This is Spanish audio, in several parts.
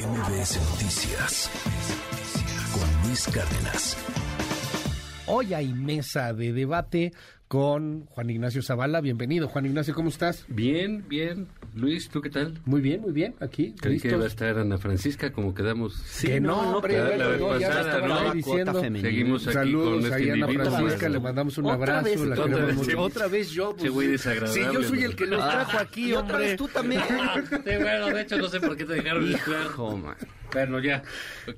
MBS Noticias con Luis Cárdenas. Hoy hay mesa de debate con Juan Ignacio Zavala. Bienvenido, Juan Ignacio, ¿cómo estás? Bien, bien. Luis, ¿tú qué tal? Muy bien, muy bien. Aquí, Creí que listos. iba a estar Ana Francisca, como quedamos. que no, hombre, la- la vez no, pasada, ¿no? diciendo. Seguimos aquí Saludos con este a Ana individuo. Francisca, le mandamos un Otra abrazo. vez, la otra vez, sí. Otra vez yo. Qué güey desagradable, Sí, yo soy el hombre. que los trajo aquí, Y otra hombre. vez tú también. Sí, bueno, de hecho no sé por qué te dejaron entrar. Hijo, man. Bueno, ya.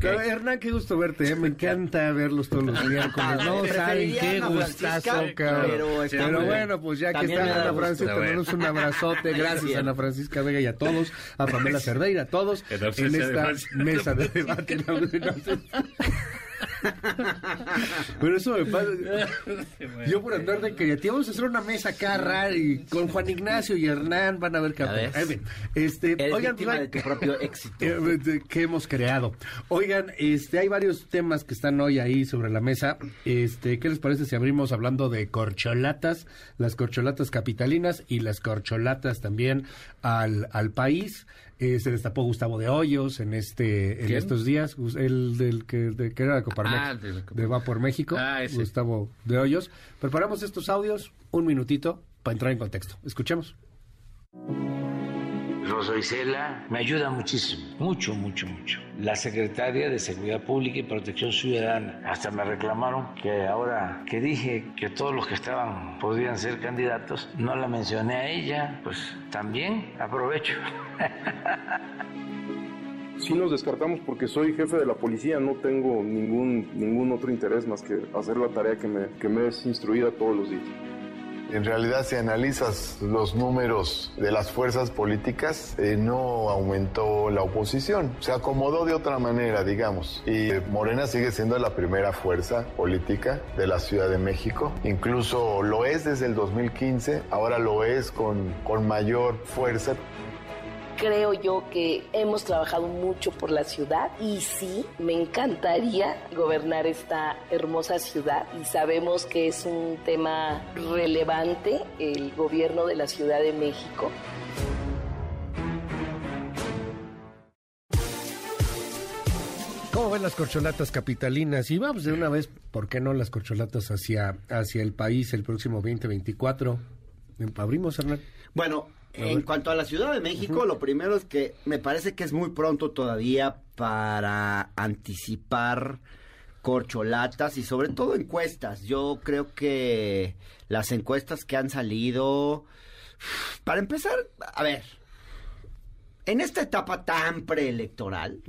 Hernán, qué gusto verte, ¿eh? me encanta verlos todos los miércoles. No saben qué gustazo, cabrón. pero bueno, pues ya que está Ana. Francisca, te Bueno. mandamos un abrazote. Gracias. Ana Francisca Vega y a todos, a Pamela Cerdeira, a todos, en esta mesa de debate. Pero eso me pasa. Yo por andar de creativo, vamos a hacer una mesa acá rara y con Juan Ignacio y Hernán van a ver ven. Este, Eres oigan, víctima de tu propio éxito. eh, que hemos creado. Oigan, este, hay varios temas que están hoy ahí sobre la mesa. Este, ¿qué les parece si abrimos hablando de corcholatas, las corcholatas capitalinas y las corcholatas también al, al país? Eh, se destapó Gustavo de Hoyos en este, en estos días, el del que, de, que era de Coparmex, Ah, de Coparmex. de Va por México, Ah. Gustavo de Hoyos. Preparamos estos audios, un minutito, para entrar en contexto. Escuchemos. Rosa Isela me ayuda muchísimo, mucho, mucho, mucho. La secretaria de Seguridad Pública y Protección Ciudadana. Hasta me reclamaron que ahora que dije que todos los que estaban podían ser candidatos, no la mencioné a ella, pues también aprovecho. Sí nos descartamos porque soy jefe de la policía, no tengo ningún, ningún otro interés más que hacer la tarea que me, que me es instruida todos los días. En realidad, si analizas los números de las fuerzas políticas, eh, no aumentó la oposición. Se acomodó de otra manera, digamos. Y Morena sigue siendo la primera fuerza política de la Ciudad de México. Incluso lo es desde el 2015, ahora lo es con, con mayor fuerza. Creo yo que hemos trabajado mucho por la ciudad y sí, me encantaría gobernar esta hermosa ciudad y sabemos que es un tema relevante el gobierno de la Ciudad de México. ¿Cómo ven las corcholatas capitalinas? Y vamos de una vez, ¿por qué no las corcholatas hacia, hacia el país el próximo 2024? Abrimos, Hernán. Bueno, en cuanto a la Ciudad de México, lo primero es que me parece que es muy pronto todavía para anticipar corcholatas y sobre todo encuestas. Yo creo que las encuestas que han salido, para empezar, a ver, en esta etapa tan preelectoral,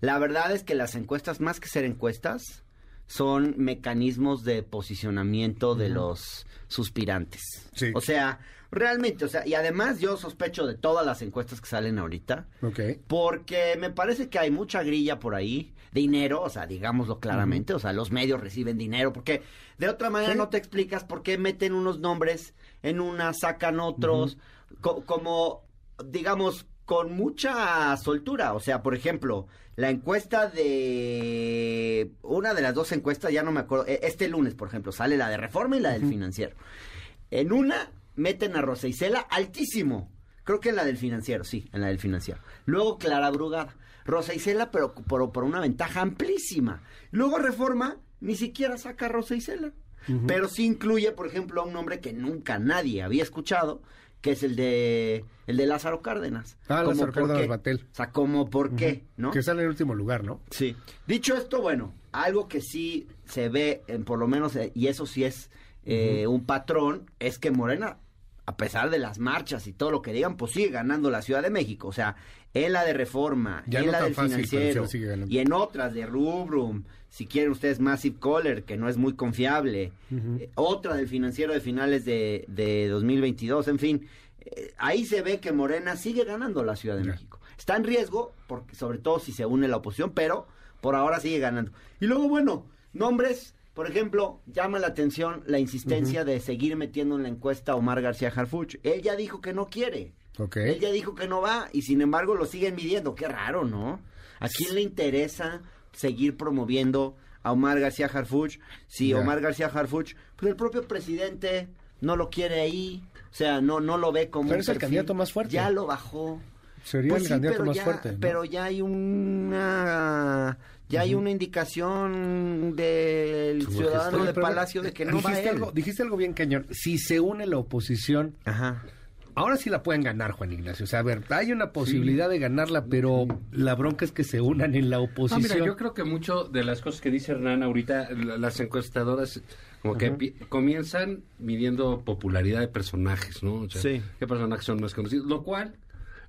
la verdad es que las encuestas, más que ser encuestas, son mecanismos de posicionamiento de los suspirantes. Sí. O sea, realmente, o sea, y además yo sospecho de todas las encuestas que salen ahorita, Ok. porque me parece que hay mucha grilla por ahí, dinero, o sea, digámoslo claramente, o sea, los medios reciben dinero, porque de otra manera Sí. no te explicas por qué meten unos nombres en una, sacan otros, co- como, digamos, con mucha soltura, o sea, por ejemplo, la encuesta de, una de las dos encuestas, ya no me acuerdo, eh, este lunes, por ejemplo, sale la de Reforma y la del Financiero. En una meten a Rosa Isela altísimo. Creo que en la del financiero, sí, en la del financiero. Luego Clara Brugada. Rosa Isela, pero por, por una ventaja amplísima. Luego Reforma, ni siquiera saca a Rosa Isela. Pero sí incluye, por ejemplo, a un nombre que nunca nadie había escuchado, que es el de el de Lázaro Cárdenas. Ah, Como Lázaro Cárdenas qué. Batel. O sea, como por qué, ¿no? Que sale en último lugar, ¿no? Sí. Dicho esto, bueno, algo que sí se ve, en, por lo menos, eh, y eso sí es eh, un patrón, es que Morena, a pesar de las marchas y todo lo que digan, pues sigue ganando la Ciudad de México. O sea, en la de Reforma, Ya en no la del fácil, financiero, y en otras de Rubrum, si quieren ustedes Massive Caller, que no es muy confiable, eh, otra del financiero de finales de, de 2022, en fin. eh, ahí se ve que Morena sigue ganando la Ciudad de. México. Está en riesgo, porque, sobre todo si se une la oposición, pero por ahora sigue ganando. Y luego, bueno, nombres, por ejemplo, llama la atención la insistencia de seguir metiendo en la encuesta a Omar García Harfuch. Él ya dijo que no quiere. Ok. Él ya dijo que no va y sin embargo lo siguen midiendo. Qué raro, ¿no? ¿A quién le interesa seguir promoviendo a Omar García Harfuch? Si. Omar García Harfuch, pues el propio presidente no lo quiere ahí. O sea, no, no lo ve como Pero un es el candidato más fuerte. Ya lo bajó. Sería Pues el sí, candidato pero más ya, fuerte. ¿no? Pero ya hay una ya hay una indicación del Su ciudadano Oye, de Palacio de que no va dijiste él. algo, dijiste algo bien cañón. Si se une la oposición, Ajá. ahora sí la pueden ganar, Juan Ignacio. O sea, a ver, hay una posibilidad de ganarla, pero la bronca es que se unan en la Ah, oposición. mira, yo creo que mucho de las cosas que dice Hernán ahorita, la- las encuestadoras como que comienzan midiendo popularidad de personajes, ¿no? O sea, Sí. qué personajes son más conocidos, lo cual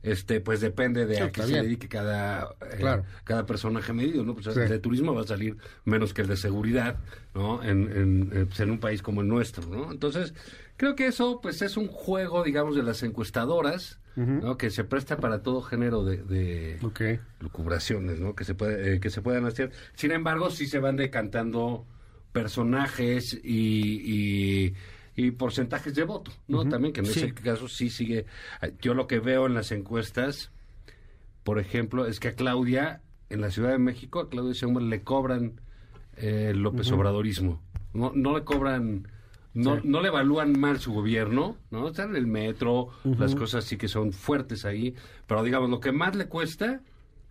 este pues depende de Sí, a qué se dedique cada eh, cada personaje medido, ¿no? Pues Sí. el de turismo va a salir menos que el de seguridad, ¿no? En, en, eh, pues, en un país como el nuestro, ¿no? Entonces, creo que eso pues es un juego, digamos, de las encuestadoras, ¿no? Que se presta para todo género de, de lucubraciones, ¿no? Que se puede, eh, que se puedan hacer. Sin embargo, sí se van decantando personajes y, y, y porcentajes de voto, ¿no? También que en ese caso sí sigue. Yo lo que veo en las encuestas, por ejemplo, es que a Claudia en la Ciudad de México, a Claudia Sheinbaum le cobran eh, el López Obradorismo. No, no le cobran. No, no le evalúan mal su gobierno, ¿no? Está en el metro, las cosas sí que son fuertes ahí, pero digamos, lo que más le cuesta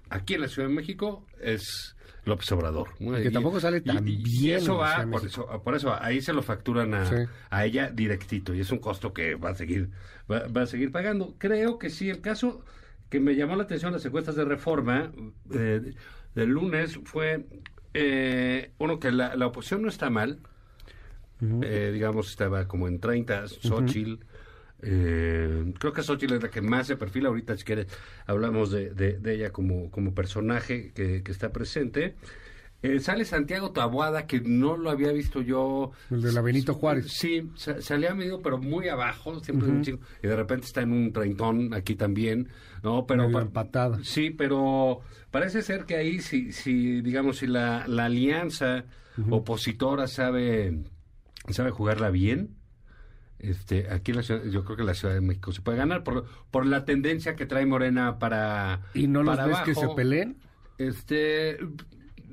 aquí en la Ciudad de México es López Obrador. Que tampoco sale tan y bien eso va, por eso, por eso ahí se lo facturan a, Sí. a ella directito y es un costo que va a seguir va, va a seguir pagando. Creo que sí, el caso que me llamó la atención las encuestas de reforma eh, del lunes fue eh, uno que la, la oposición no está mal, eh, digamos estaba como en 30, Xochitl. Eh, creo que Xochitl es la que más se perfila ahorita, si quieres, hablamos de, de- de ella como, como personaje que, que está presente. Eh, sale Santiago Taboada, que no lo había visto yo. El de la Benito Juárez. Sí, sa- salía medio, pero muy abajo, siempre un chingo, y de repente está en un treintón aquí también, ¿no? Pero Medio pa- empatada. Sí, pero parece ser que ahí, si, si digamos, si la, la alianza opositora sabe, sabe jugarla bien, este, aquí en la ciudad, yo creo que la Ciudad de México se puede ganar por, por la tendencia que trae Morena para ¿Y no los para ves que se peleen? Este,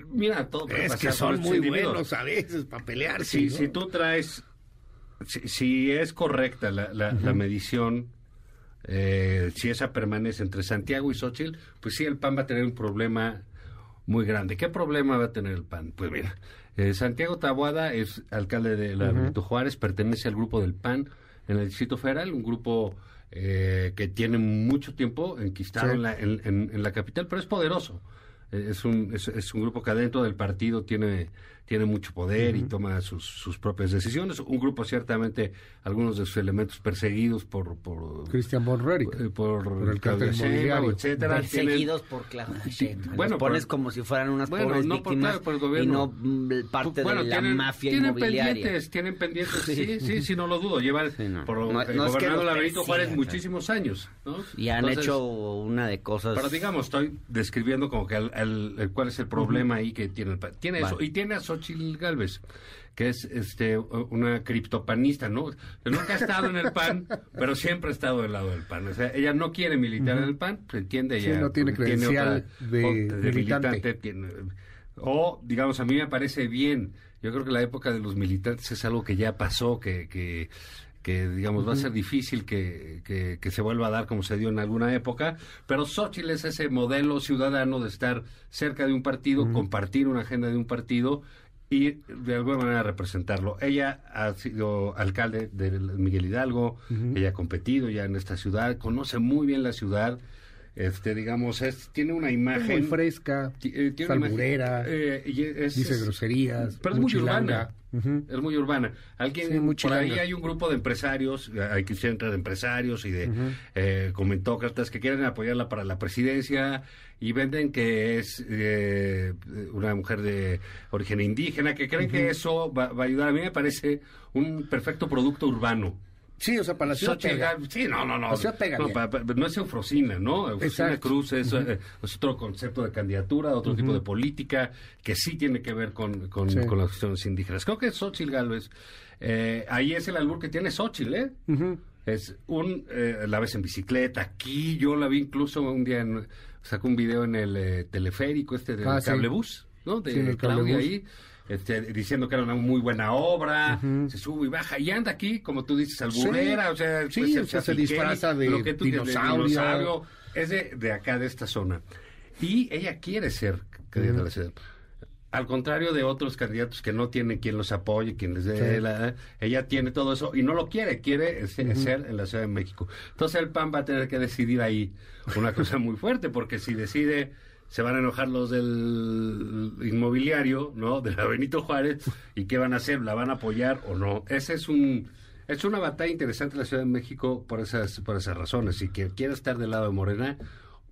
mira, todo puede Es pasar que son muy individuos. buenos a veces para pelearse. Si, ¿no? si tú traes, si, si es correcta la, la, la medición, eh, si esa permanece entre Santiago y Xochitl, pues sí, el PAN va a tener un problema muy grande. ¿Qué problema va a tener el PAN? Pues mira, eh, Santiago Tabuada es alcalde de la Benito Juárez, pertenece al grupo del PAN en el Distrito Federal, un grupo eh, que tiene mucho tiempo enquistado Sí. en, la, en, en- en la capital, pero es poderoso. Eh, Es un, es, es un grupo que adentro del partido tiene, tiene mucho poder y toma sus, sus propias decisiones. Un grupo ciertamente, algunos de sus elementos perseguidos por... por Cristian von eh, por, Por el cártel inmobiliario. etcétera, tienen- Perseguidos por Claudia Sheinbaum. bueno, Los pones por- como si fueran unas Bueno, pobres no por- víctimas claro, por el y no mm, parte Bueno, de la tienen, mafia tienen inmobiliaria. pendientes, tienen pendientes, sí, sí, sí, no lo dudo. Llevan Sí, no. por, No- eh, no es que gobernando los la Benito Juárez muchísimos años, ¿no? Y han Entonces, hecho una de cosas... Pero digamos, estoy describiendo como que el, el- el- cuál es el problema ahí que tiene el. Tiene eso, y tiene a Xochitl Galvez, que es este una criptopanista, ¿no? Nunca ha estado en el PAN, pero siempre ha estado del lado del PAN. O sea, ella no quiere militar en el PAN, se entiende Sí, ella. no tiene credencial de militante. militante, tiene- o, digamos, a mí me parece bien. Yo creo que la época de los militantes es algo que ya pasó, que, que, que digamos, va a ser difícil que, que, que se vuelva a dar como se dio en alguna época. Pero Xochitl es ese modelo ciudadano de estar cerca de un partido, compartir una agenda de un partido y de alguna manera representarlo. Ella ha sido alcalde de Miguel Hidalgo, ella ha competido ya en esta ciudad, conoce muy bien la ciudad. Este, digamos, es, tiene una Es imagen muy fresca, eh, tiene imagen, eh, es- dice es- groserías, pero es muy urbana. Es muy urbana. Alguien Sí, muy por ahí hay un grupo de empresarios, hay que entre de empresarios y de eh, comentócratas que quieren apoyarla para la presidencia y venden que es eh, una mujer de origen indígena, que creen que eso va, va a ayudar. A mí me parece un perfecto producto urbano. Sí, o sea, para la ciudad pega. Sí, no, no, no. La ciudad pega no, bien. no es Eufrosina, ¿no? Eufrosina Exacto. Cruz es, eh, es otro concepto de candidatura, otro tipo de política que sí tiene que ver con, con, Sí. con las cuestiones indígenas. Creo que Xochitl Galvez, eh, ahí es el albur que tiene Xochitl, ¿eh? Es un, eh, la ves en bicicleta, aquí yo la vi incluso un día, en, sacó un video en el eh, teleférico este del Ah, sí. cablebús. ¿no? De Sí, el Claudia ahí. Este, diciendo que era una muy buena obra, se sube y baja, y anda aquí, como tú dices, alburera, Sí. o sea, Sí, pues, o sea, se disfraza de lo que tú dices, de dinosaurio. es de, de acá, de esta zona. Y ella quiere ser candidata a la ciudad. Al contrario de otros candidatos que no tienen quien los apoye, quien les dé Sí. la... Ella tiene todo eso y no lo quiere, quiere ser, ser en la Ciudad de México. Entonces el PAN va a tener que decidir ahí una cosa muy fuerte, porque si decide, se van a enojar los del inmobiliario, ¿no? De la Benito Juárez, ¿y qué van a hacer? ¿La van a apoyar o no? Ese es un... Es una batalla interesante en la Ciudad de México por esas, por esas razones. Si que quiere estar del lado de Morena,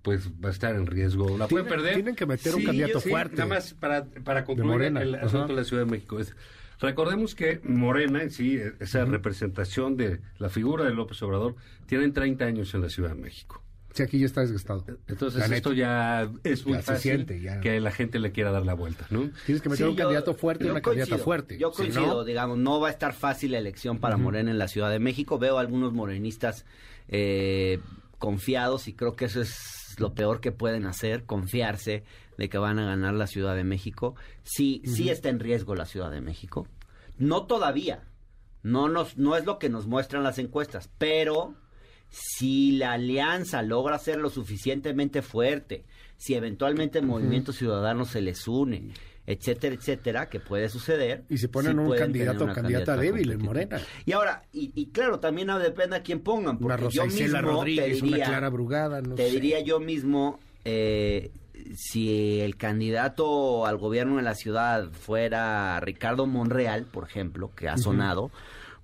pues va a estar en riesgo. La puede Tienen- perder. tienen que meter un candidato sí, fuerte. Nada más para, para concluir el ajá. asunto de la Ciudad de México. Es, recordemos que Morena, en sí, esa representación de la figura de López Obrador, tienen 30 años en la Ciudad de México. Sí, aquí ya está desgastado. Entonces La esto neta. ya es muy Ya se fácil siente, ya. que la gente le quiera dar la vuelta, ¿no? Tienes que meter Sí, un yo- candidato fuerte y una candidata fuerte. Yo Si coincido, no, digamos, no va a estar fácil la elección para Morena en la Ciudad de México. Veo algunos morenistas eh, confiados y creo que eso es lo peor que pueden hacer, confiarse de que van a ganar la Ciudad de México. Sí, sí está en riesgo la Ciudad de México. No todavía. No, nos, no es lo que nos muestran las encuestas, pero si la alianza logra ser lo suficientemente fuerte, si eventualmente el Movimiento Ciudadano se les une, etcétera, etcétera, que puede suceder. Y se ponen sí un candidato o una candidata débil en. Morena. Y ahora, y, y claro, también depende a quién pongan, Una porque yo Rosa Isela mismo Rodríguez, te diría, una Clara Brugada, no te sé. diría yo mismo, eh, si el candidato al gobierno de la ciudad fuera Ricardo Monreal, por ejemplo, que ha sonado,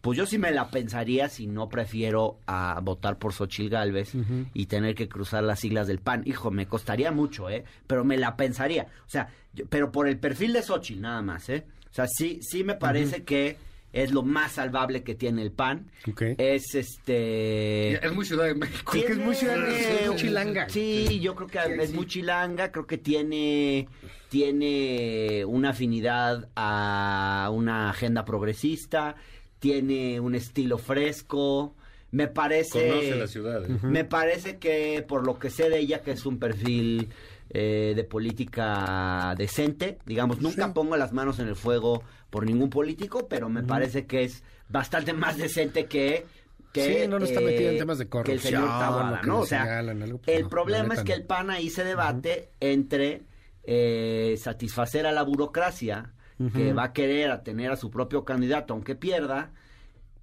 pues yo sí me la pensaría si no prefiero a votar por Xochil Gálvez y tener que cruzar las siglas del PAN. Hijo, me costaría mucho, ¿eh? Pero me la pensaría. O sea, yo- pero por el perfil de Xochil nada más, ¿eh? O sea, sí, sí me parece que es lo más salvable que tiene el PAN. Es este... Es muy Ciudad de México. es muy ciudad- Tiene es muy chilanga. Sí, yo creo que es muy chilanga, creo que tiene tiene una afinidad a una agenda progresista, tiene un estilo fresco, me parece Conoce la ciudad. ¿eh? me parece que por lo que sé de ella que es un perfil eh, de política decente, digamos, nunca pongo las manos en el fuego por ningún político, pero me parece que es bastante más decente que que, Sí, no, no está metida en temas de que el señor corrupción, que ¿no? O sea, señalan algo, pues el no, problema es que no. el PAN ahí se debate entre eh, satisfacer a la burocracia, que va a querer a tener a su propio candidato, aunque pierda,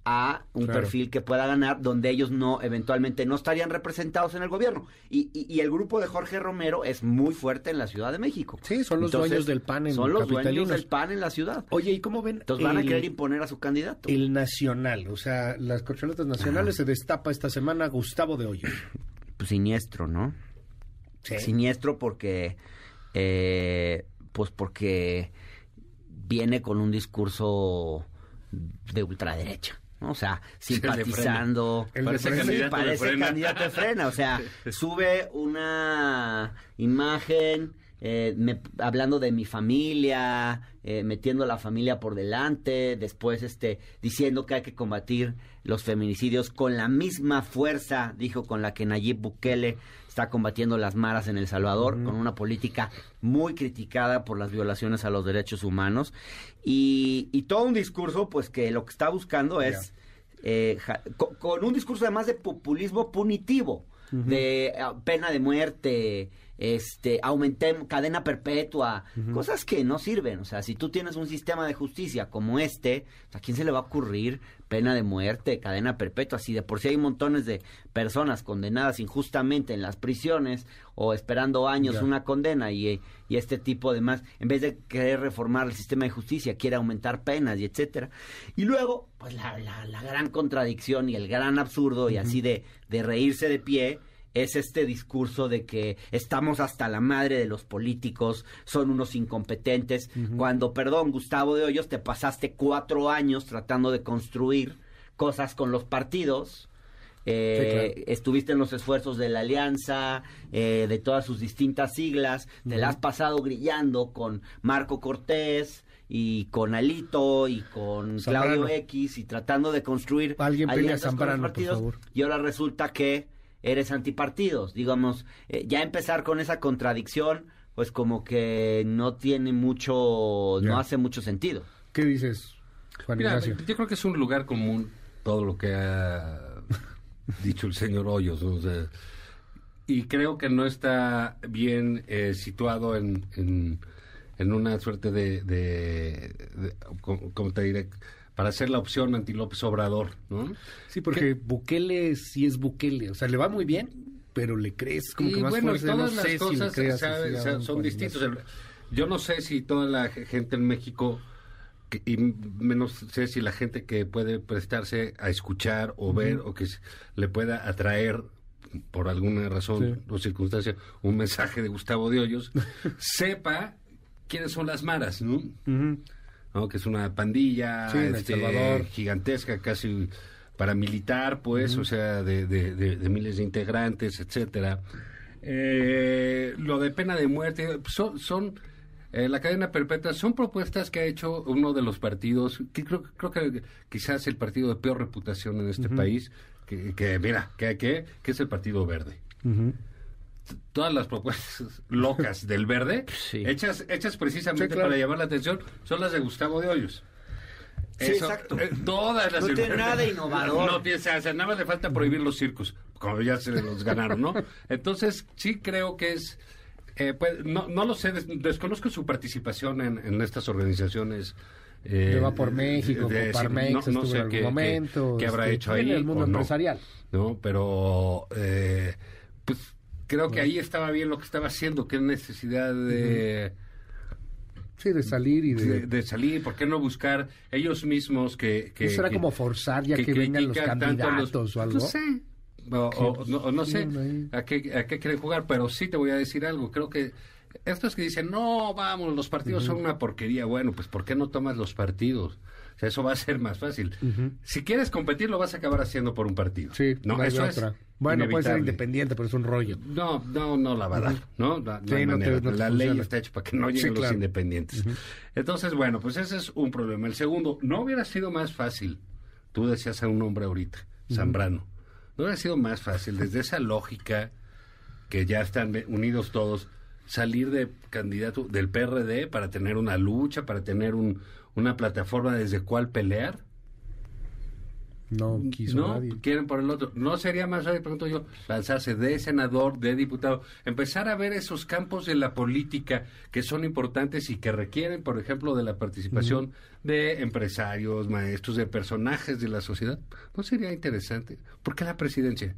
a un Claro. perfil que pueda ganar, donde ellos no, eventualmente no estarían representados en el gobierno. Y, y- y el grupo de Jorge Romero es muy fuerte en la Ciudad de México. Sí, son los dueños del PAN en Son los dueños del PAN en la ciudad. Oye, ¿y cómo ven? Entonces van a querer imponer a su candidato. El nacional, o sea, las corcholatas nacionales se destapa esta semana Gustavo de Hoyos. Pues siniestro, ¿no? Sí. Siniestro porque, eh, pues porque viene con un discurso de ultraderecha. ¿no? O sea, Sí, el de Frena. simpatizando. Parece candidato de parece Frena. candidato de frena. O sea, sube una imagen eh, me- hablando de mi familia, eh, metiendo a la familia por delante, después este diciendo que hay que combatir los feminicidios con la misma fuerza, dijo, con la que Nayib Bukele está combatiendo las maras en El Salvador, con una política muy criticada por las violaciones a los derechos humanos. Y, y todo un discurso, pues que lo que está buscando es eh, ja- co- con, un discurso además de populismo punitivo, de ah, pena de muerte, este, aumentemos cadena perpetua, cosas que no sirven. O sea, si tú tienes un sistema de justicia como este, ¿a quién se le va a ocurrir pena de muerte, cadena perpetua? Si de por sí hay montones de personas condenadas injustamente en las prisiones o esperando años una condena y, y este tipo de más, en vez de querer reformar el sistema de justicia, quiere aumentar penas y etcétera. Y luego, pues la, la- la gran contradicción y el gran absurdo y así de, de reírse de pie es este discurso de que estamos hasta la madre de los políticos, son unos incompetentes, cuando, perdón, Gustavo de Hoyos, te pasaste cuatro años tratando de construir cosas con los partidos. Eh, Estuviste en los esfuerzos de la alianza, eh, de todas sus distintas siglas, te la has pasado grillando con Marco Cortés y con Alito y con Zambrano. Claudio X y tratando de construir Alguien pide a alianzas con los Zambrano, por partidos, favor. y ahora resulta que eres antipartidos. Digamos, eh, ya empezar con esa contradicción, pues como que no tiene mucho, Ya. no hace mucho sentido. ¿Qué dices, Juan Mira, Ignacio? yo creo que es un lugar común todo lo que ha dicho el señor Hoyos. ¿no? O sea, y creo que no está bien eh, situado en, en, en una suerte de, de, de- ¿cómo, cómo te diré? Para ser la opción anti López Obrador, ¿no? Sí, porque Bukele sí es Bukele. O sea, le va muy bien, pero le crees como y que más bueno, fuerza. todas no las sé si le cosas creas sabe- son distintos. El- Yo no sé si toda la ge- gente en México, que- y menos sé si la gente que puede prestarse a escuchar o ver o que le pueda atraer por alguna razón Sí. o circunstancia un mensaje de Gustavo de Hoyos, sepa quiénes son las maras, ¿no? ¿No? que es una pandilla Sí, este, Salvador. gigantesca, casi paramilitar, pues, o sea, de, de- de- de miles de integrantes, etcétera. Eh, lo de pena de muerte, son, son eh, la cadena perpetua, son propuestas que ha hecho uno de los partidos, que creo, creo que quizás el partido de peor reputación en este país, que, que, mira, que, que, que es el Partido Verde Ujú. Todas las propuestas locas del verde, Sí. hechas, hechas precisamente Sí, claro. para llamar la atención, son las de Gustavo de Hoyos. Sí, exacto. eh, todas las No tiene nada innovador. No o sea, nada más le falta prohibir los circos, como ya se los ganaron, ¿no? Entonces, sí creo que es. eh, pues, no, no lo sé, des- desconozco su participación en, en estas organizaciones. eh, Va por México, de- Coparmex, no- no estuvo sé en algún qué- qué- momento, qué habrá este, hecho en ahí. el mundo empresarial. ¿no? Pero, eh, pues creo que ahí estaba bien lo que estaba haciendo, qué necesidad de, Sí, de salir y de... de, de salir, ¿por qué no buscar ellos mismos que... que Eso era que- como forzar ya que, vengan los candidatos o algo. No sé. O, o- no, o no sí, sé a qué, a qué quieren jugar, pero sí te voy a decir algo. Creo que estos que dicen, no, vamos, los partidos son una porquería. Bueno, pues ¿por qué no tomas los partidos? O sea, eso va a ser más fácil. Si quieres competir, lo vas a acabar haciendo por un partido. Sí, no, eso es otra. Bueno, puede ser independiente, pero es un rollo. No, no, no la va a dar, ¿no? La, Sí, hay no te- manera. no te la ley está hecha para que no lleguen Sí, los independientes. Entonces, bueno, pues ese es un problema. El segundo, no hubiera sido más fácil, tú decías a un hombre ahorita, Zambrano, no hubiera sido más fácil desde esa lógica que ya están unidos todos, salir de candidato del PRD para tener una lucha, para tener un, una plataforma desde cuál pelear. No quiso No, nadie. quieren por el otro. ¿No sería más fácil, pregunto yo, lanzarse de senador, de diputado, empezar a ver esos campos de la política que son importantes y que requieren, por ejemplo, de la participación de empresarios, maestros, de personajes de la sociedad? ¿No sería interesante? ¿Por qué la presidencia?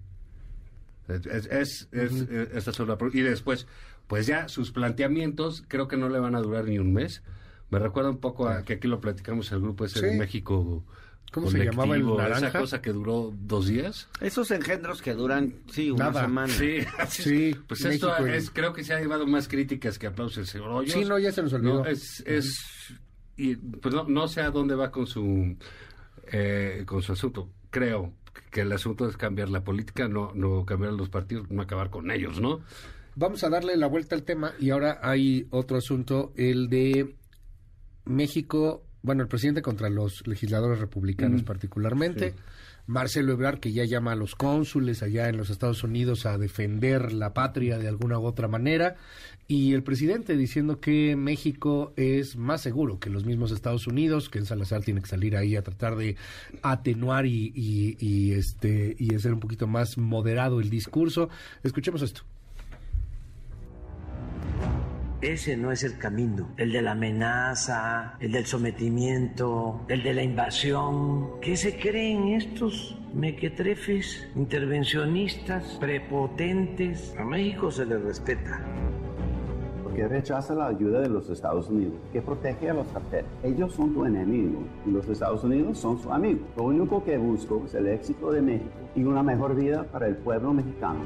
Es, es, es- es- es- esta pro- y después, pues ya sus planteamientos creo que no le van a durar ni un mes. Me recuerda un poco a que aquí lo platicamos el grupo ese de Sí. México. ¿Cómo se llamaba el naranja? Esa cosa que duró dos días. Esos engendros que duran, sí, una Nada. semana. Sí. Sí, Pues México esto y- es, creo que se ha llevado más críticas que aplausos el señor Hoyos. Sí, no, ya se nos olvidó. No, es, es y pues no, no sé a dónde va con su eh, con su asunto. Creo que el asunto es cambiar la política, no no cambiar los partidos, no acabar con ellos, ¿no? Vamos a darle la vuelta al tema y ahora hay otro asunto, el de México, bueno, el presidente contra los legisladores republicanos particularmente, Marcelo Ebrard que ya llama a los cónsules allá en los Estados Unidos a defender la patria de alguna u otra manera y el presidente diciendo que México es más seguro que los mismos Estados Unidos, que en Salazar tiene que salir ahí a tratar de atenuar y, y, y, este y hacer un poquito más moderado el discurso. Escuchemos esto. Ese no es el camino, el de la amenaza, el del sometimiento, el de la invasión. ¿Qué se creen estos mequetrefes, intervencionistas, prepotentes? A México se le respeta. porque rechaza la ayuda de los Estados Unidos, que protege a los carteles. Ellos son tu enemigo y los Estados Unidos son su amigo. Lo único que busco es el éxito de México y una mejor vida para el pueblo mexicano.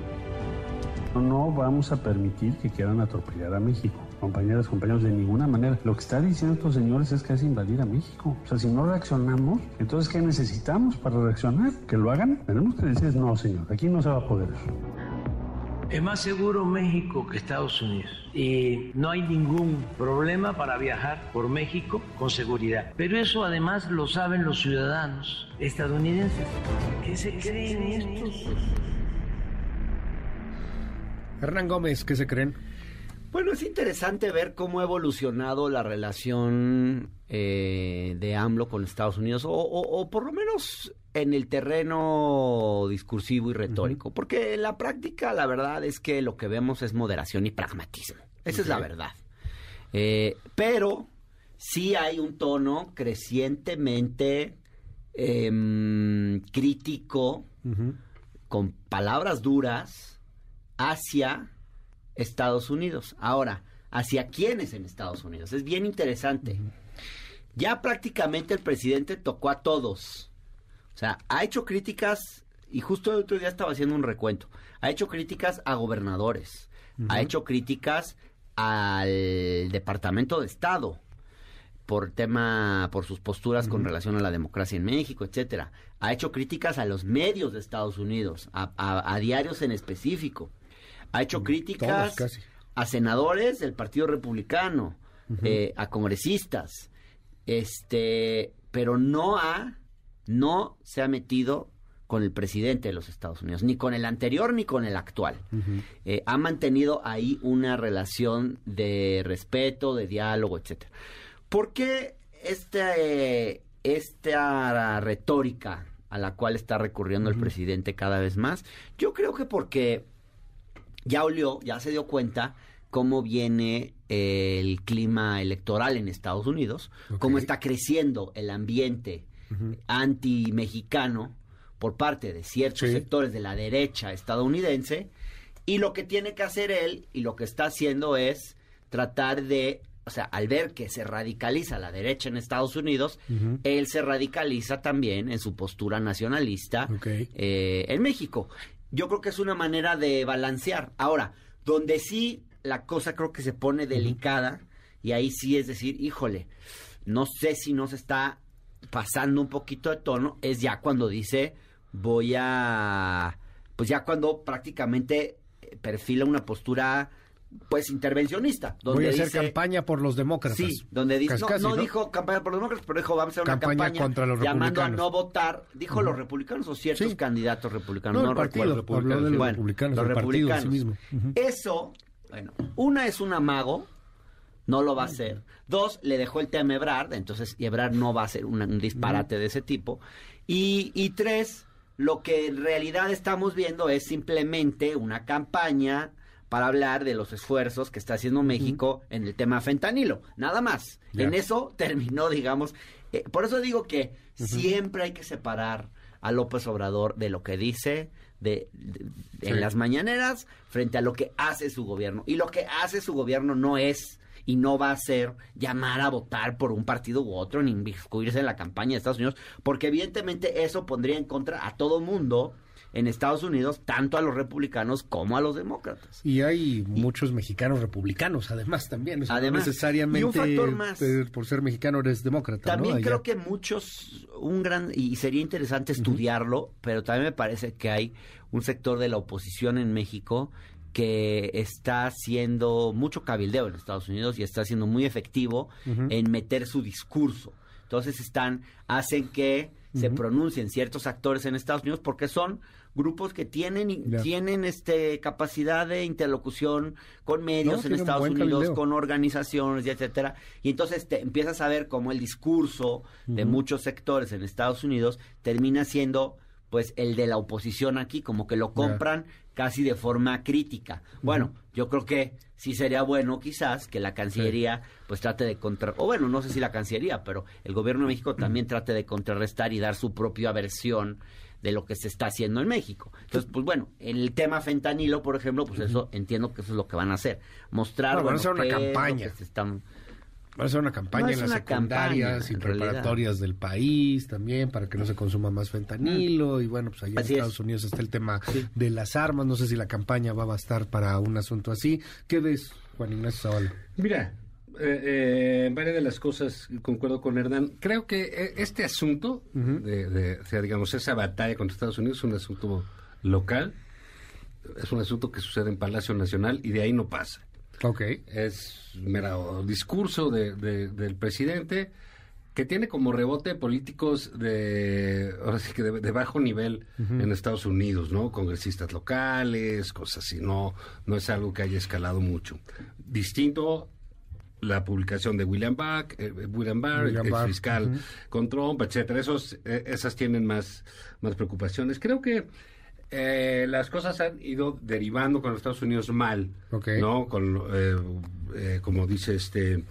No vamos a permitir que quieran atropellar a México. Compañeras, compañeros, de ninguna manera. Lo que está diciendo estos señores es que es invadir a México. O sea, si no reaccionamos, entonces ¿qué necesitamos para reaccionar? ¿Que lo hagan? Tenemos que decir, no, señor, aquí no se va a poder. Es más seguro México que Estados Unidos y no hay ningún problema para viajar por México con seguridad. Pero eso además lo saben los ciudadanos estadounidenses. ¿Qué se creen estos? Hernán Gómez, ¿qué se creen? Bueno, es interesante ver cómo ha evolucionado la relación eh, de AMLO con Estados Unidos, o, o- o por lo menos en el terreno discursivo y retórico, porque en la práctica la verdad es que lo que vemos es moderación y pragmatismo. Esa es la verdad. Eh, pero sí hay un tono crecientemente em, crítico, con palabras duras, hacia Estados Unidos. Ahora, ¿hacia quiénes en Estados Unidos? Es bien interesante. Ya prácticamente el presidente tocó a todos. O sea, ha hecho críticas, y justo el otro día estaba haciendo un recuento, ha hecho críticas a gobernadores, ha hecho críticas al Departamento de Estado por tema, por sus posturas con relación a la democracia en México, etcétera. Ha hecho críticas a los medios de Estados Unidos, a, a- a diarios en específico. Ha hecho críticas todos casi. a senadores del Partido Republicano, eh, a congresistas, este, pero no ha, no se ha metido con el presidente de los Estados Unidos, ni con el anterior ni con el actual. Eh, ha mantenido ahí una relación de respeto, de diálogo, etcétera. ¿Por qué este, esta retórica a la cual está recurriendo el presidente cada vez más? Yo creo que porque ya olió, ya se dio cuenta cómo viene eh, el clima electoral en Estados Unidos, cómo está creciendo el ambiente anti-mexicano por parte de ciertos Sí. sectores de la derecha estadounidense, y lo que tiene que hacer él y lo que está haciendo es tratar de, o sea, al ver que se radicaliza la derecha en Estados Unidos, él se radicaliza también en su postura nacionalista eh, en México. Yo creo que es una manera de balancear. Ahora, donde sí la cosa creo que se pone delicada, y ahí sí es decir, híjole, no sé si nos está pasando un poquito de tono, es ya cuando dice, voy a, pues ya cuando prácticamente eh, perfila una postura, pues intervencionista. Donde Voy a hacer dice- campaña por los demócratas. Sí, donde dice, Casi, no, casi, no dijo campaña por los demócratas, pero dijo, vamos a hacer una Campaña campaña, contra los llamando a no votar, dijo los republicanos o ciertos Sí. candidatos republicanos. No, No, el partido, recuerdo. habló de los Bueno, republicanos, los el partido en sí republicanos. Eso, bueno, una es un amago, no lo va a hacer. Dos, le dejó el tema a Ebrard, entonces Ebrard no va a hacer un disparate de ese tipo. Y, y tres, lo que en realidad estamos viendo es simplemente una campaña para hablar de los esfuerzos que está haciendo México en el tema fentanilo, nada más. En eso terminó, digamos. eh, por eso digo que siempre hay que separar a López Obrador de lo que dice de, de- en Sí. las mañaneras frente a lo que hace su gobierno. Y lo que hace su gobierno no es y no va a ser llamar a votar por un partido u otro ni inmiscuirse en la campaña de Estados Unidos, porque evidentemente eso pondría en contra a todo mundo en Estados Unidos, tanto a los republicanos como a los demócratas. Y hay muchos mexicanos republicanos, además también. O sea, Además. no necesariamente Y un factor más. por ser mexicano eres demócrata. También creo que muchos, un gran, y sería interesante estudiarlo, pero también me parece que hay un sector de la oposición en México que está haciendo mucho cabildeo en Estados Unidos y está siendo muy efectivo en meter su discurso. Entonces están, hacen que se pronuncien ciertos actores en Estados Unidos porque son grupos que tienen tienen este capacidad de interlocución con medios No, en Estados Unidos, con organizaciones y etcétera. Y entonces te empiezas a ver cómo el discurso de muchos sectores en Estados Unidos termina siendo pues el de la oposición aquí, como que lo compran casi de forma crítica. Bueno, yo creo que sí sería bueno quizás que la Cancillería pues trate de contra o bueno, no sé si la Cancillería, pero el gobierno de México también trate de contrarrestar y dar su propia versión de lo que se está haciendo en México. Entonces, pues bueno, en el tema fentanilo, por ejemplo, pues eso entiendo que eso es lo que van a hacer, mostrar No, van a hacer una campaña. que se están Va a ser una campaña No, en las secundarias campaña, y realidad. preparatorias del país también para que no se consuma más fentanilo y bueno, pues allá Así en es. Estados Unidos está el tema de las armas, no sé si la campaña va a bastar para un asunto así. ¿Qué ves, Juan Ignacio Zavala? Mira, eh, eh, en varias de las cosas concuerdo con Hernán. Creo que eh, este asunto, de, de- o sea, digamos, esa batalla contra Estados Unidos es un asunto local, es un asunto que sucede en Palacio Nacional y de ahí no pasa. Ok. Es mero discurso de- de- del presidente que tiene como rebote políticos de, ahora sí que de, de bajo nivel en Estados Unidos, ¿no? Congresistas locales, cosas así, no, no es algo que haya escalado mucho. Distinto la publicación de William Barr, eh, William Barr, William el Barr, fiscal ujú. con Trump, etcétera. Esos, eh, esas tienen más, más preocupaciones. Creo que eh, las cosas han ido derivando con los Estados Unidos mal, Ok. ¿no? Con, eh, eh, como dice este,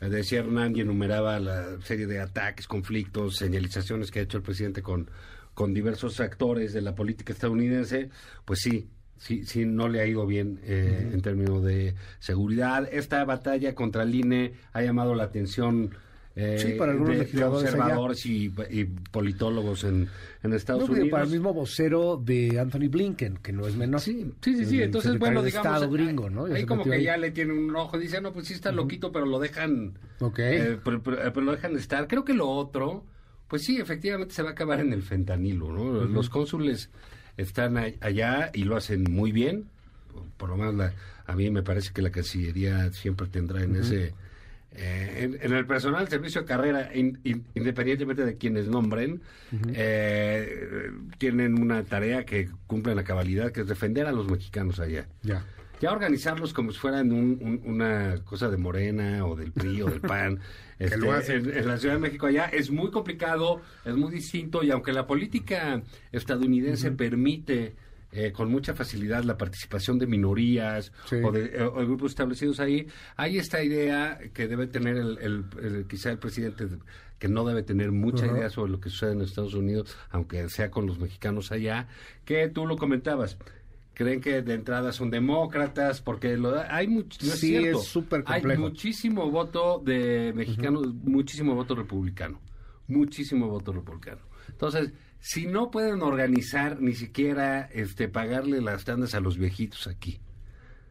decía Hernán y enumeraba la serie de ataques, conflictos, señalizaciones que ha hecho el presidente con, con diversos actores de la política estadounidense, pues sí. Sí, sí, no le ha ido bien eh, en términos de seguridad. Esta batalla contra el INE ha llamado la atención eh, Sí, para algunos de- legisladores observadores y, y politólogos en, en Estados No, Unidos. para el mismo vocero de Anthony Blinken, que no es menor. Sí, sí, sí, Entonces, bueno, digamos, Estado gringo, ¿no? Ahí como que ahí. ya le tienen un ojo. Dicen, no, pues sí está loquito, pero lo dejan, Ok. eh, pero, pero- pero lo dejan estar. Creo que lo otro, pues sí, efectivamente se va a acabar en el fentanilo, ¿no? Los cónsules están allá y lo hacen muy bien. Por lo menos la- a mí me parece que la Cancillería siempre tendrá en ese... eh, en, en el personal del servicio carrera, in- in- independientemente de quienes nombren, eh, tienen una tarea que cumplen a cabalidad, que es defender a los mexicanos allá. Ya. Ya organizarlos como si fueran un- un- una cosa de Morena o del PRI o del PAN este, lo hacen. en, en la Ciudad de México allá es muy complicado, es muy distinto y aunque la política estadounidense permite eh, con mucha facilidad la participación de minorías Sí. o, de, eh, o de grupos establecidos ahí, hay esta idea que debe tener el, el- el- quizá el presidente de- que no debe tener mucha idea sobre lo que sucede en Estados Unidos, aunque sea con los mexicanos allá, que tú lo comentabas. Creen que de entrada son demócratas, porque lo, hay much- no es Sí, cierto. es súper Hay complejo. muchísimo voto de mexicanos, muchísimo voto republicano, muchísimo voto republicano. Entonces, si no pueden organizar ni siquiera este pagarle las tandas a los viejitos aquí.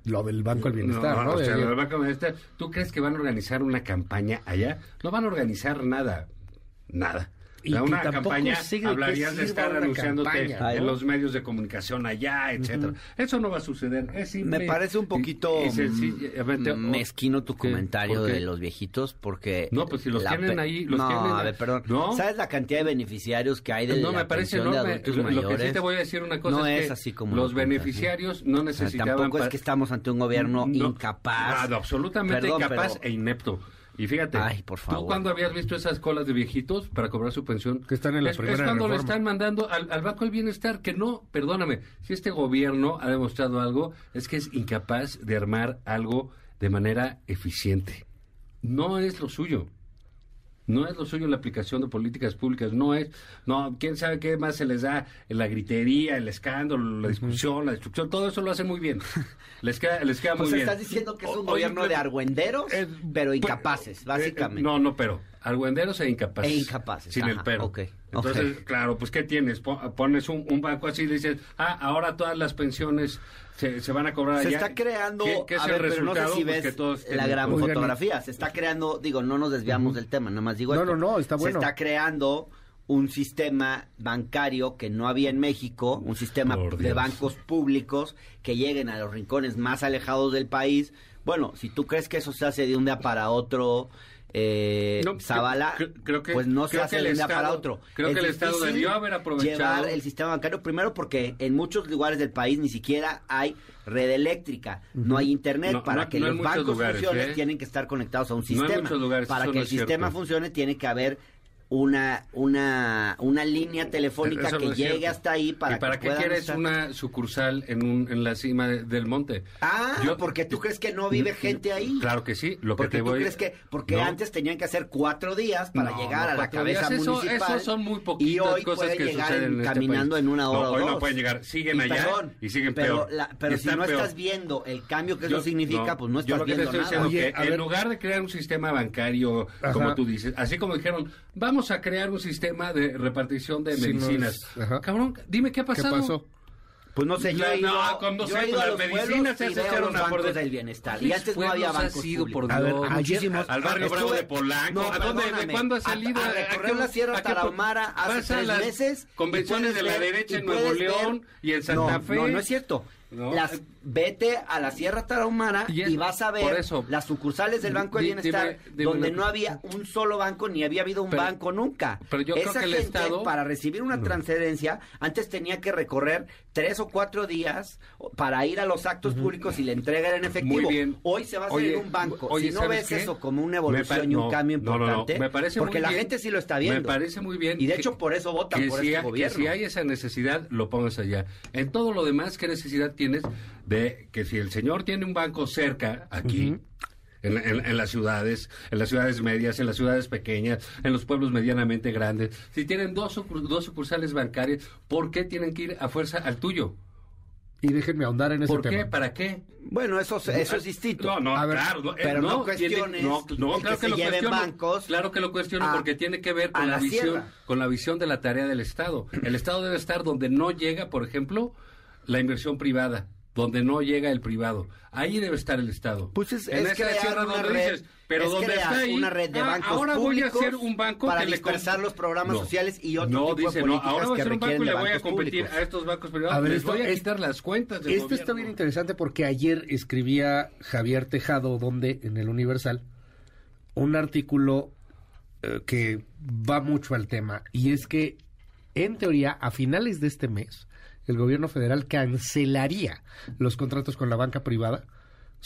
Lo del Banco del Bienestar, ¿no? o De- sea, lo del Banco del Bienestar, ¿Tú crees que van a organizar una campaña allá? No van a organizar nada, nada. Y O una campaña hablarías de estar anunciándote campaña, en los medios de comunicación allá, etcétera. Eso no va a suceder. Es simple Me parece un poquito y sencillamente- mm, mezquino tu ¿Qué? comentario de los viejitos porque... No, pues si los la tienen ahí, los no, tienen a ver, perdón. ¿No? ¿Sabes la cantidad de beneficiarios que hay de no la me parece de enorme. adultos Lo, que sí te voy a decir una cosa no es, es, que así como los beneficiarios no O sea, necesitaban tampoco es que estamos ante un gobierno No, incapaz. no, absolutamente Perdón, incapaz pero- e inepto. Y fíjate, Ay, por favor. ¿tú cuándo habías visto esas colas de viejitos para cobrar su pensión? Que están en la es, primera es cuando le reforma. están mandando al, al Banco del Bienestar, que no, perdóname, si este gobierno ha demostrado algo, es que es incapaz de armar algo de manera eficiente. No es lo suyo. No es lo suyo la aplicación de políticas públicas, no es, no, quién sabe qué más se les da, la gritería, el escándalo, la discusión, la destrucción, todo eso lo hacen muy bien. Les queda, les queda Pues muy bien. estás diciendo que es O- un oye, gobierno pero- de argüenderos, eh, pero pues, incapaces, eh, básicamente. no, no, pero argüenderos e incapaces. E incapaces, Sin el pero. Entonces, claro, pues ¿qué tienes? Po- Pones un, un banco así y dices, ah, ahora todas las pensiones se, se van a cobrar Se allá. está creando, ¿Qué, qué es a el ver, pero no sé si Pues ves todos la gran Oigan, fotografía. Se está creando, digo, no nos desviamos del tema, nada más digo No, esto. no, no, está bueno. Se está creando un sistema bancario que no había en México, un sistema Por de Dios. bancos públicos que lleguen a los rincones más alejados del país. Bueno, si tú crees que eso se hace de un día para otro, eh, No, Zavala, creo- creo que- pues no se hace de el un día para otro. creo que el Estado debió haber aprovechado- Llevar el sistema bancario, primero porque en muchos lugares del país ni siquiera hay red eléctrica, no hay internet. No, para no- que los bancos lugares, funcionen ¿eh? tienen que estar conectados a un sistema. lugares, para que el cierto. sistema funcione tiene que haber una una una línea telefónica Eso no que llegue cierto. hasta ahí para ¿Y para que qué quieres estar- una sucursal en, un, en la cima de- del monte? Ah, Yo- porque tú crees que no vive gente ahí. Claro que sí. Lo porque que te tú voy... crees que porque No. antes tenían que hacer cuatro días para No, llegar no, a la cabeza días. Municipal. eso son muy y poquitas hoy cosas puede que llegar suceden en este caminando país. en una hora No, o hoy dos. no pueden llegar. Siguen Y allá perdón, y siguen pero peor. la- pero Y si no peor. estás viendo el cambio que Yo- eso significa, pues no yo estás lo que te viendo estoy nada. en lugar de crear un sistema bancario, como tú dices, así como dijeron, vamos a crear un sistema de repartición de Sí, no medicinas. es- ajá. Cabrón, dime qué ha ¿Qué pasado. pasó? Pues no sé, yo he ido, no, no yo sé, he ido a las los medicinas se los bancos por de- del bienestar. Y ¿Cuáles antes no había bancos ido, por. A ver, muchísimos. Al barrio Bravo de Polanco. No, ¿A dónde, ¿De cuándo has A- salido? A, ¿A recorrer qué- la Sierra a qué- Tarahumara hace a tres las meses. convenciones de la derecha en Nuevo León y en Santa no, Fe? No, no es cierto. No, las eh, vete a la Sierra Tarahumara Y vas a ver eso, las sucursales del Banco de di- Bienestar dime- dime donde una no había un solo banco ni había habido un Pero- banco nunca. pero yo creo Esa que el gente Estado- para recibir una transferencia antes tenía que recorrer tres o cuatro días para ir a los actos públicos y la entrega era en efectivo. Muy bien. Hoy se va a hacer Oye, en un banco. oye, si no ¿sabes ves qué? eso como una evolución y un no, cambio no, no, no, importante, me parece porque muy la bien. gente sí lo está viendo. Me parece muy bien. Y de que- hecho por eso votan que por si este hay- que gobierno. si hay esa necesidad, lo pongas allá. En todo lo demás, ¿qué necesidad tienes de que si el señor tiene un banco cerca, aquí, en, en- en las ciudades, en las ciudades medias, en las ciudades pequeñas, en los pueblos medianamente grandes, si tienen dos, sucur- dos sucursales bancarias, ¿por qué tienen que ir a fuerza al tuyo? Y déjenme ahondar en ese ¿Por tema. qué? ¿Para qué? Bueno, eso, eso es distinto. No, no, A ver, claro. no, pero eh, no tiene- cuestiones no, no, el claro que que, se lo lleven cuestiono. bancos claro que lo cuestiono a- porque tiene que ver con la la, visión, con la visión de la tarea del Estado. El Estado debe estar donde no llega, por ejemplo, la inversión privada, donde no llega el privado. Ahí debe estar el Estado. Pues es, En es esa crear una donde red, dices, pero es donde crear está ahí, una red de ah, bancos ahora voy a hacer un banco para que dispersar los programas No. sociales y otro no, tipo dice, de no, ahora voy a que hacer un banco requieren y de le voy a competir públicos. a estos bancos privados. A ver, Les esto voy a es- quitar las cuentas del Esto está gobierno. bien interesante porque ayer escribía Javier Tejado, donde en el Universal, un artículo eh, que va mucho al tema. Y es que, en teoría, a finales de este mes, el gobierno federal cancelaría los contratos con la banca privada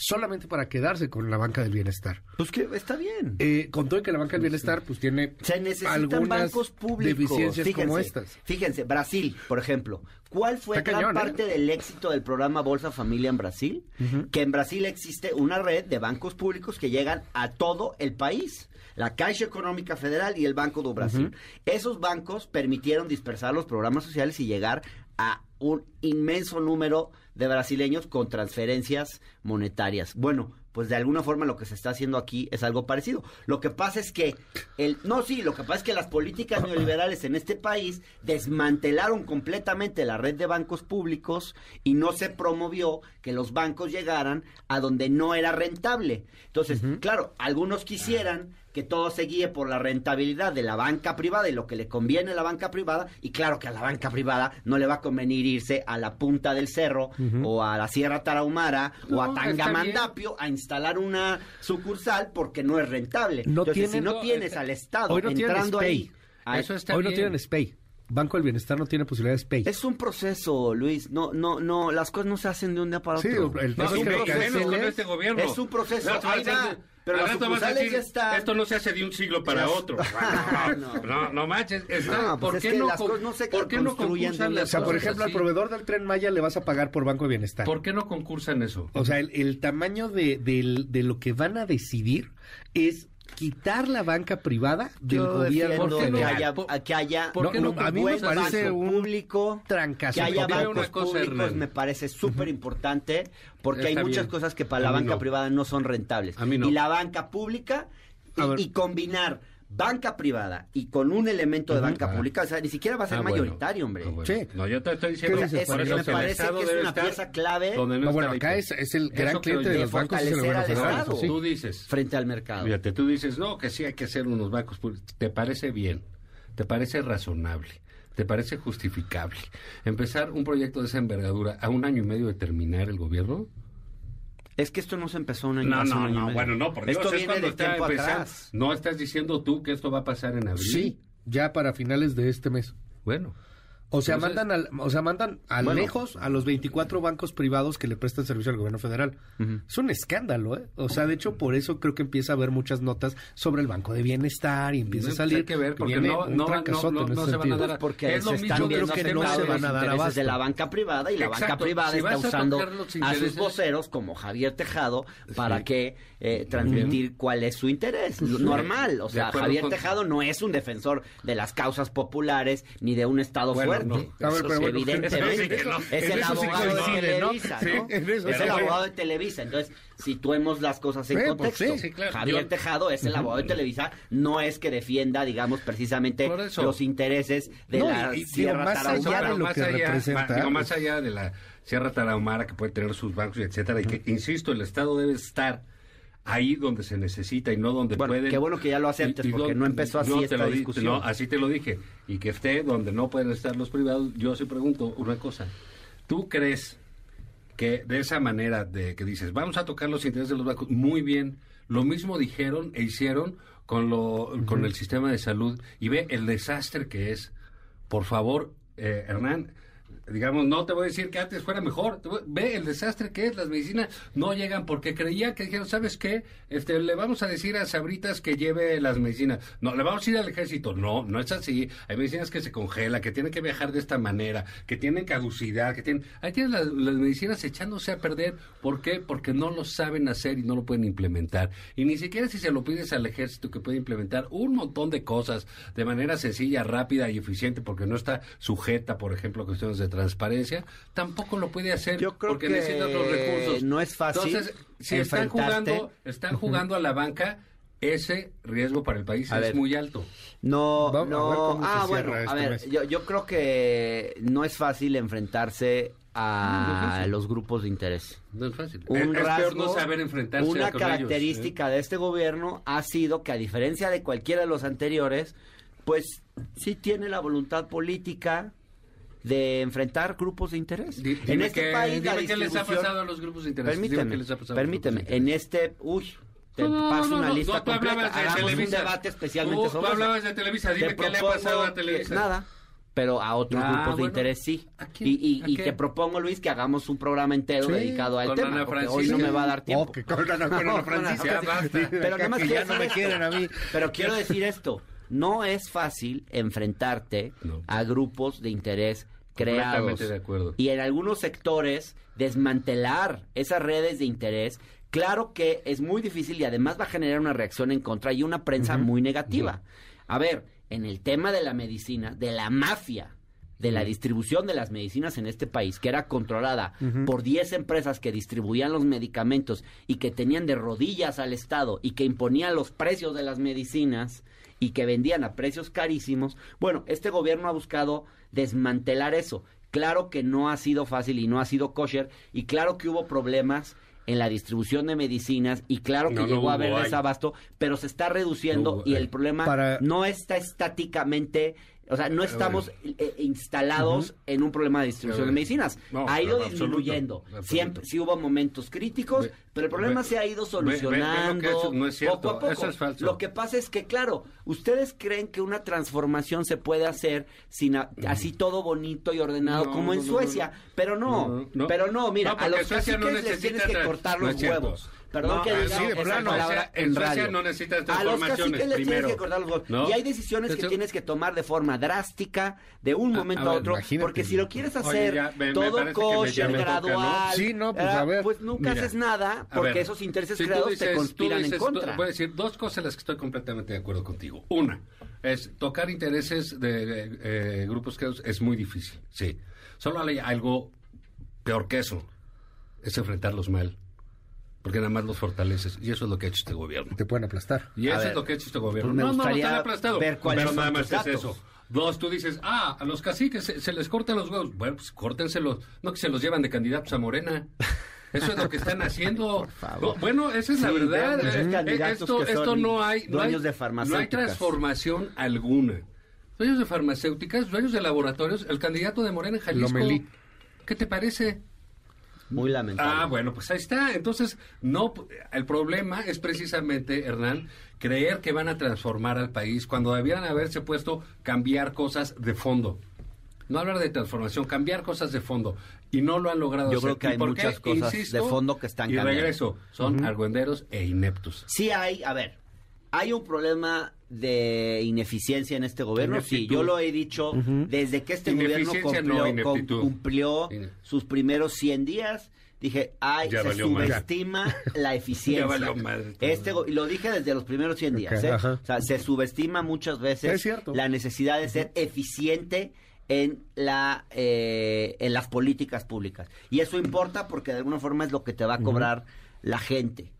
solamente para quedarse con la banca del bienestar. Pues que está bien. Eh, con todo que la banca del bienestar pues tiene Se necesitan algunas bancos públicos. deficiencias fíjense, como estas. Fíjense, Brasil, por ejemplo. ¿Cuál fue Está gran cañón, ¿eh? parte del éxito del programa Bolsa Familia en Brasil? Que en Brasil existe una red de bancos públicos que llegan a todo el país. La Caixa Económica Federal y el Banco do Brasil. Esos bancos permitieron dispersar los programas sociales y llegar a un inmenso número de brasileños con transferencias monetarias. Bueno, pues de alguna forma lo que se está haciendo aquí es algo parecido. Lo que pasa es que el no sí, lo que pasa es que las políticas neoliberales en este país desmantelaron completamente la red de bancos públicos y no se promovió que los bancos llegaran a donde no era rentable. Entonces, claro, algunos quisieran que todo se guíe por la rentabilidad de la banca privada y lo que le conviene a la banca privada y claro que a la banca privada no le va a convenir irse a la punta del cerro o a la Sierra Tarahumara o a. Tangamandapio a instalar una sucursal porque no es rentable. No Entonces, si no no, tienes está- al Estado Hoy no tienen entrando ahí, a- Eso está Hoy no tienen SPEI. Banco del Bienestar no tiene posibilidad de SPEI. es un proceso, Luis. No, no, no, las cosas no se hacen de un día para Sí, otro. el No, tema y es menos cancelen. con este gobierno. Es un proceso. No, Ahí va. Pero al las rato vas a sucursales decir, ya están. Esto no se hace de un siglo para Las- otro. No, no, no manches. Está, No, pues ¿Por es qué no, las con- cosas no se ¿por qué no de concursan las O sea, por ejemplo, al así? proveedor del Tren Maya le vas a pagar por Banco de Bienestar. ¿Por qué no concursan eso? O sea, el, el tamaño de, del- de lo que van a decidir es quitar la banca privada del Yo gobierno defiendo ¿Por qué no? que haya, ¿Por- que haya por qué no un a mí me buen parece un público trancazo. que haya bancos una cosa, públicos me parece súper importante porque hay muchas bien. cosas que para A la banca no. privada no son rentables A mí no. y la banca pública y combinar banca privada y con un elemento de banca Ah. pública o sea ni siquiera va a ser Ah, bueno. mayoritario hombre Ah, bueno. Sí. No, yo te estoy diciendo ¿Qué O sea, dices, eso por eso me parece que es una pieza clave donde no bueno, acá es, es el gran cliente de los bancos es el fortalecer gobierno al federal. Estado. eso sí. Tú dices, frente al mercado Fíjate, tú dices, no, que sí hay que hacer unos bancos públicos. ¿Te parece bien? ¿Te parece razonable? ¿Te parece justificable? ¿Empezar un proyecto de esa envergadura a un año y medio de terminar el gobierno? Es que esto no se empezó un año No, no, año no, medio. bueno, no, por Dios, esto es viene cuando de está empezando. ¿No estás diciendo tú que esto va a pasar en abril? Sí, ya para finales de este mes. Bueno, O sea, Entonces- mandan al, o sea, mandan a Bueno. lejos a los 24 bancos privados que le prestan servicio al gobierno federal. Es un escándalo, ¿eh? O sea, de hecho, por eso creo que empieza a haber muchas notas sobre el Banco de Bienestar y empieza a pues salir. hay que ver, porque no- no- trancazote no- no ese se van a dar porque Es se lo están mismo que viendo no se van a dar de la banca privada y la Exacto. banca privada Si está usando a sus voceros como Javier Tejado para Sí. que eh, transmitir cuál es su interés Lo normal o sea Javier con- Tejado no es un defensor de las causas populares ni de un estado Bueno, fuerte no. A ver, pero bueno, evidentemente sí no. es En el sí abogado de. Televisa Sí, ¿no? en eso es el bueno. abogado de Televisa entonces situemos las cosas en pues contexto sí, sí, claro. Javier Yo- Tejado es el abogado de Televisa no es que defienda digamos precisamente los intereses de No, la y- Sierra más allá Tarahumara de lo más que allá, representa, ma- digo, más allá de la Sierra Tarahumara que puede tener sus bancos y etcétera y que insisto el Estado debe estar ahí donde se necesita y no donde Bueno, pueden qué bueno que ya lo aceptes, porque no empezó así esta lo discusión. no, así te lo dije y que esté donde no pueden estar los privados yo sí pregunto una cosa tú crees que de esa manera de que dices, vamos a tocar los intereses de los bancos, muy bien. Lo mismo dijeron e hicieron con, lo, con el sistema de salud y ve el desastre que es. Por favor, eh, Hernán, digamos, no te voy a decir que antes fuera mejor. Ve el desastre que es. Las medicinas no llegan porque creía que dijeron, ¿sabes qué? Este, le vamos a decir a Sabritas que lleve las medicinas. No, le vamos a ir al ejército. No, no es así. Hay medicinas que se congelan, que tienen que viajar de esta manera, que tienen caducidad, que tienen... Ahí tienen las, las medicinas echándose a perder. ¿Por qué? Porque no lo saben hacer y no lo pueden implementar. Y ni siquiera si se lo pides al ejército que puede implementar un montón de cosas de manera sencilla, rápida y eficiente porque no está sujeta, por ejemplo, a cuestiones de transparencia, tampoco lo puede hacer Yo creo porque que necesita otros recursos. no es fácil Entonces, si están jugando, están jugando a la banca, ese riesgo para el país A es ver. muy alto. No, Vamos a ver no. Ah, bueno, a ver, mes. yo, yo creo que no es fácil enfrentarse a los grupos de interés. No es fácil. Un es, rasgo, no saber enfrentarse Una con ellos, ¿eh? característica de este gobierno ha sido que a diferencia de cualquiera de los anteriores, pues sí tiene la voluntad política de enfrentar grupos de interés. Di- en este qué- país la dime qué les ha distribución- pasado a los grupos de interés. Permíteme, les ha permíteme. de En este, uy, te No, paso no, una no, lista no, tú completa. hablabas de Hagamos un Televisa. debate especialmente Tú- sobre tú eso. hablabas de Televisa, dime Te qué le ha pasado a que- Televisa. nada, pero a otros Ah, grupos de bueno. interés sí. Y, y, ¿A y te propongo, Luis, que hagamos un programa entero Sí, dedicado al con tema. Ana porque hoy no me va a dar tiempo. Oh, que con Ana, con Ana Francisca. Pero nada más que ya no me quieren a mí. Pero quiero decir esto. No es fácil enfrentarte No. a grupos de interés creados. De acuerdo. Y en algunos sectores desmantelar esas redes de interés, claro que es muy difícil y además va a generar una reacción en contra y una prensa muy negativa. A ver, en el tema de la medicina, de la mafia, de la distribución de las medicinas en este país, que era controlada por 10 empresas que distribuían los medicamentos y que tenían de rodillas al Estado y que imponían los precios de las medicinas y que vendían a precios carísimos, bueno, este gobierno ha buscado desmantelar eso. Claro que no ha sido fácil y no ha sido kosher y claro que hubo problemas en la distribución de medicinas y claro que No, no llegó a haber desabasto, pero se está reduciendo No y el problema Para- no está estáticamente, o sea, no estamos eh, instalados en un problema de distribución de medicinas. No, ha ido disminuyendo. absoluto. Siempre, sí hubo momentos críticos, Ve- pero el problema ve- se ha ido ve- solucionando es- no es cierto, poco a poco. eso es falso. Lo que pasa es que, claro, ustedes creen que una transformación se puede hacer sin a- así todo bonito y ordenado No, como en Suecia, pero no, pero no, mira, a los Suecia no les tienes que cortar los huevos. Perdón No, que así diga de esa plano. palabra Suecia- en en Suecia radio. no necesitas A los caciques les tienes primero. que cortar los huevos. ¿No? Y hay decisiones que tienes que tomar de forma drástica, de un A- momento a a, ver, otro, imagínate. porque si lo quieres Oye, hacer ya, me- todo me- kosher, gradual, Sí, no, pues, ¿verdad? a ver, pues nunca mira, haces nada porque ver, esos intereses si creados dices- te conspiran dices- en contra. Voy a decir dos cosas en las que estoy completamente de acuerdo contigo. Una, es tocar intereses de, de, eh, grupos creados es muy difícil, sí. Solo hay algo peor que eso, es enfrentarlos mal. Porque nada más los fortaleces. Y eso es lo que ha hecho este gobierno. Te pueden aplastar. Y A eso ver, es lo que ha hecho este gobierno. pues no, no, no gustaría están aplastados. ver Pero son nada más es eso. Dos, tú dices, ah, a los caciques se, se les cortan los huevos. Bueno, pues córtenselos. No que se los llevan de candidatos a Morena. Eso es lo que están haciendo. favor. No, bueno, esa es la verdad. Eh, eh, esto esto no hay. No hay, dueños de no hay transformación alguna. Dueños de farmacéuticas, dueños de laboratorios. El candidato de Morena en Jalisco. Lomelí. ¿Qué te parece? Muy lamentable. Ah, bueno, pues ahí está. Entonces, no, el problema es precisamente, Hernán, creer que van a transformar al país cuando debieran haberse puesto cambiar cosas de fondo. No hablar de transformación, cambiar cosas de fondo. Y no lo han logrado Yo hacer. creo que ¿Y hay por qué? muchas cosas de fondo que están y cambiando. regreso, son argüenderos e ineptos. Sí hay, a ver, hay un problema de ineficiencia en este gobierno. Sí, Ineptitud. yo lo he dicho desde que este gobierno cumplió, no, cum- ineptitud. cumplió Ine- sus primeros 100 días. Dije, ay, Ya se subestima la eficiencia. Todo. este, lo dije desde los primeros 100 días. ¿eh? O sea, se subestima muchas veces la necesidad de ser eficiente en la eh, en las políticas públicas y eso importa porque de alguna forma es lo que te va a cobrar la gente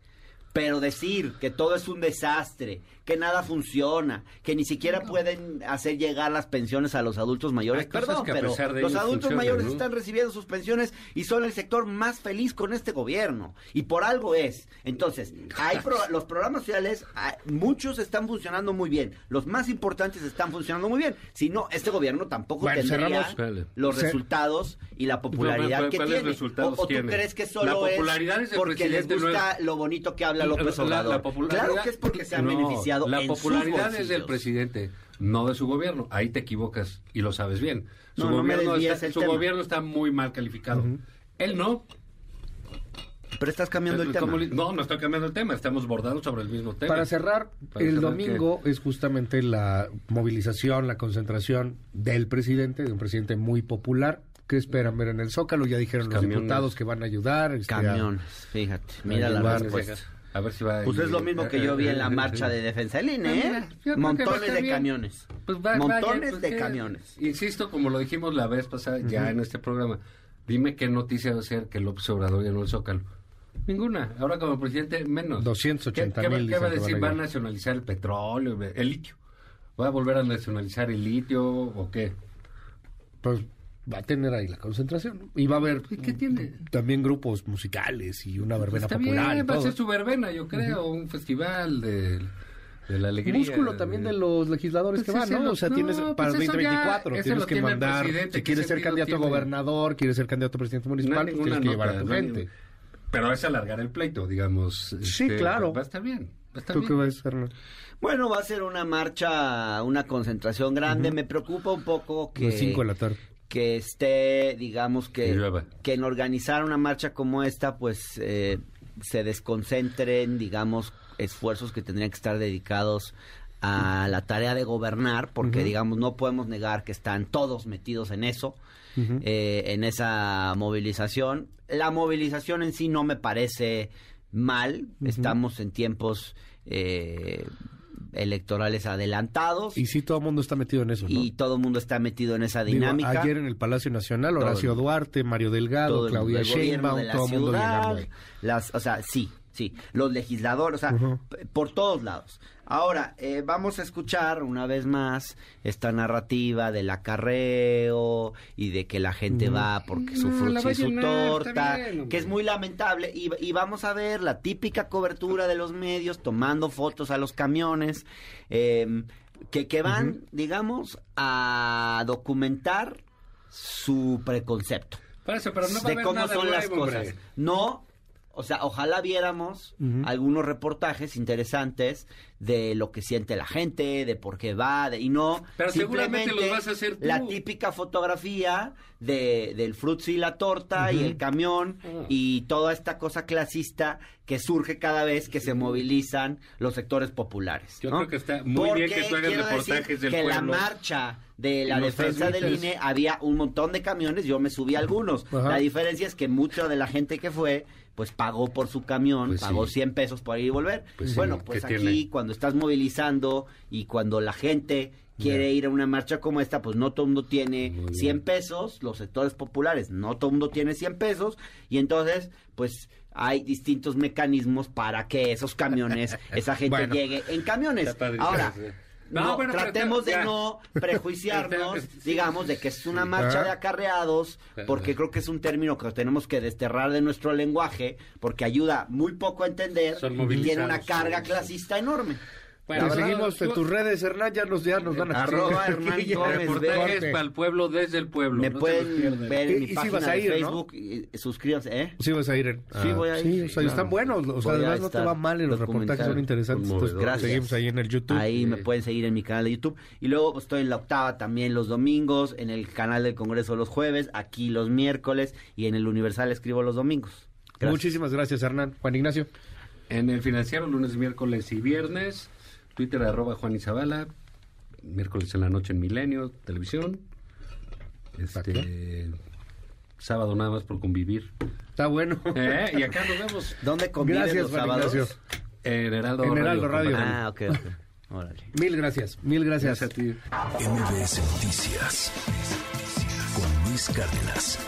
Pero decir que todo es un desastre, que nada funciona, que ni siquiera pueden hacer llegar las pensiones a los adultos mayores, Hay perdón, que a pero pesar de los adultos mayores ¿no? están recibiendo sus pensiones y son el sector más feliz con este gobierno. Y por algo es. Entonces, hay pro- los programas sociales, ah, muchos están funcionando muy bien. Los más importantes están funcionando muy bien. Si no, este gobierno tampoco Bueno, tendría cerramos. los resultados y la popularidad ¿cuál- que tiene. resultados o, o tú crees que La solo popularidad es porque les gusta es- lo bonito que habla López La- la Obrador. popularidad- claro que es porque se han No, beneficiado La en sus popularidad es del presidente, no de su gobierno. Ahí te equivocas y lo sabes bien. Su, No, gobierno, está, el su tema. gobierno está muy mal calificado. Él no. Pero estás cambiando el tema. ¿Cómo le- No, no estoy cambiando el tema. Estamos bordados sobre el mismo tema. Para cerrar, Para el cerrar, domingo es justamente la movilización, la concentración del presidente, de un presidente muy popular. ¿Qué esperan ver en el Zócalo? Ya dijeron los Camiones. diputados que van a ayudar. este, a- Camiones, fíjate. Mira la respuesta. A ver si va. Pues es lo mismo que yo vi en la marcha de defensa del INE, ¿eh? mira, a Montones de bien. camiones. Pues va- Montones vaya, pues, de ¿qué? camiones. Insisto, como lo dijimos la vez pasada, ya en este programa. Dime qué noticia va a ser que López Obrador llenó el Zócalo. Ninguna. Ahora como presidente, menos. 280 ¿Qué, qué va- mil qué va a decir? van a ¿Va a nacionalizar el petróleo, el litio? ¿Va a volver a nacionalizar el litio o qué? Pues va a tener ahí la concentración. Y va a haber ¿Qué tiene? también grupos musicales y una verbena Está popular. bien, va a ser su verbena, yo creo, un festival de, de la alegría. músculo también de los legisladores Pues que van, ¿no? lo- O sea, no, tienes pues para el eso ya- 2024 ese tienes que mandar, si ¿qué quieres ser candidato a tiene? gobernador, quieres ser candidato a presidente No municipal, pues ninguna tienes que llevar a tu nota, no gente. Pero es alargar el pleito, digamos. Sí, este, claro. Va a estar bien. Va a estar ¿Tú bien. qué ves, Hernán? Bueno, va a ser una marcha, una concentración grande. Me preocupa un poco que... Las 5 de la tarde. Que esté, digamos Que que, en organizar una marcha como esta, pues eh, se desconcentren, digamos, esfuerzos que tendrían que estar dedicados a la tarea de gobernar, porque digamos no podemos negar que están todos metidos en eso, eh, en esa movilización. La movilización en sí no me parece mal, estamos en tiempos eh, electorales adelantados. Y sí, todo el mundo está metido en eso, ¿no? y todo el mundo está metido en esa Digo, dinámica. ayer en el Palacio Nacional, Horacio Duarte, Mario Delgado, todo Claudia Sheinbaum, todo el mundo ciudad, llegando las, o sea, sí, sí, los legisladores, o sea, por todos lados. Ahora, eh, vamos a escuchar una vez más esta narrativa del acarreo y de que la gente va porque su No, fruta y su llenar, torta, bien, que es muy lamentable. Y, y vamos a ver la típica cobertura de los medios tomando fotos a los camiones, eh, que, que van, digamos, a documentar su preconcepto Por eso, pero no va a de haber cómo nada son las cosas. hombre. No, o sea, ojalá viéramos algunos reportajes interesantes de lo que siente la gente, de por qué va, de, y no Pero seguramente simplemente los vas a hacer tú. la típica fotografía de, del frutzi y la torta y el camión y toda esta cosa clasista que surge cada vez que se movilizan los sectores populares. Yo ¿no? creo que está muy bien que tú hagas reportajes decir del que la pueblo. marcha de la defensa del. INE había un montón de camiones, yo me subí a algunos. La diferencia es que mucha de la gente que fue, pues pagó por su camión, Pues pagó sí. 100 pesos por ir y volver. Pues bueno, ¿qué pues aquí tiene? cuando estás movilizando y cuando la gente quiere ir a una marcha como esta, pues no todo el mundo tiene Muy bien. 100 pesos, los sectores populares, no todo el mundo tiene 100 pesos, y entonces, pues hay distintos mecanismos para que esos camiones, esa gente Bueno. llegue en camiones. Ahora. No, No, bueno, tratemos de ya. no prejuiciarnos, digamos, de que es una marcha de acarreados, porque creo que es un término que tenemos que desterrar de nuestro lenguaje, porque ayuda muy poco a entender y tiene una carga clasista enorme. Bueno, verdad, seguimos en tus redes, Hernán, ya nos, ya nos van a Arroba Hernán. Gómez, para el pueblo desde el pueblo. Me no pueden ver en mi y página vas a de ir, ¿no? Facebook, y, y suscríbanse, ¿eh? Sí vas a ir. en- Sí, voy a ir, Sí, sí, o sea, claro. están buenos. O sea, Voy a además no te va mal y los reportajes son interesantes. Entonces, Conmovedor. seguimos ahí en el YouTube. Ahí me pueden seguir en mi canal de YouTube. Y luego pues, estoy en la octava también los domingos, en el canal del Congreso los jueves, aquí los miércoles y en el Universal escribo los domingos. Gracias. Muchísimas gracias, Hernán. Juan Ignacio. En el financiero, lunes, miércoles y viernes. Twitter, arroba Juan Izabala. Miércoles en la noche en Milenio, televisión. Este. Sábado nada más por convivir. Está bueno. Eh, Y acá nos vemos ¿Dónde conviven Gracias, los sábados? Ignacio. en Heraldo, En Heraldo Radio. Ah, ok, ok. Órale. Mil gracias. Mil gracias. Gracias a ti. MBS Noticias con Luis Cárdenas.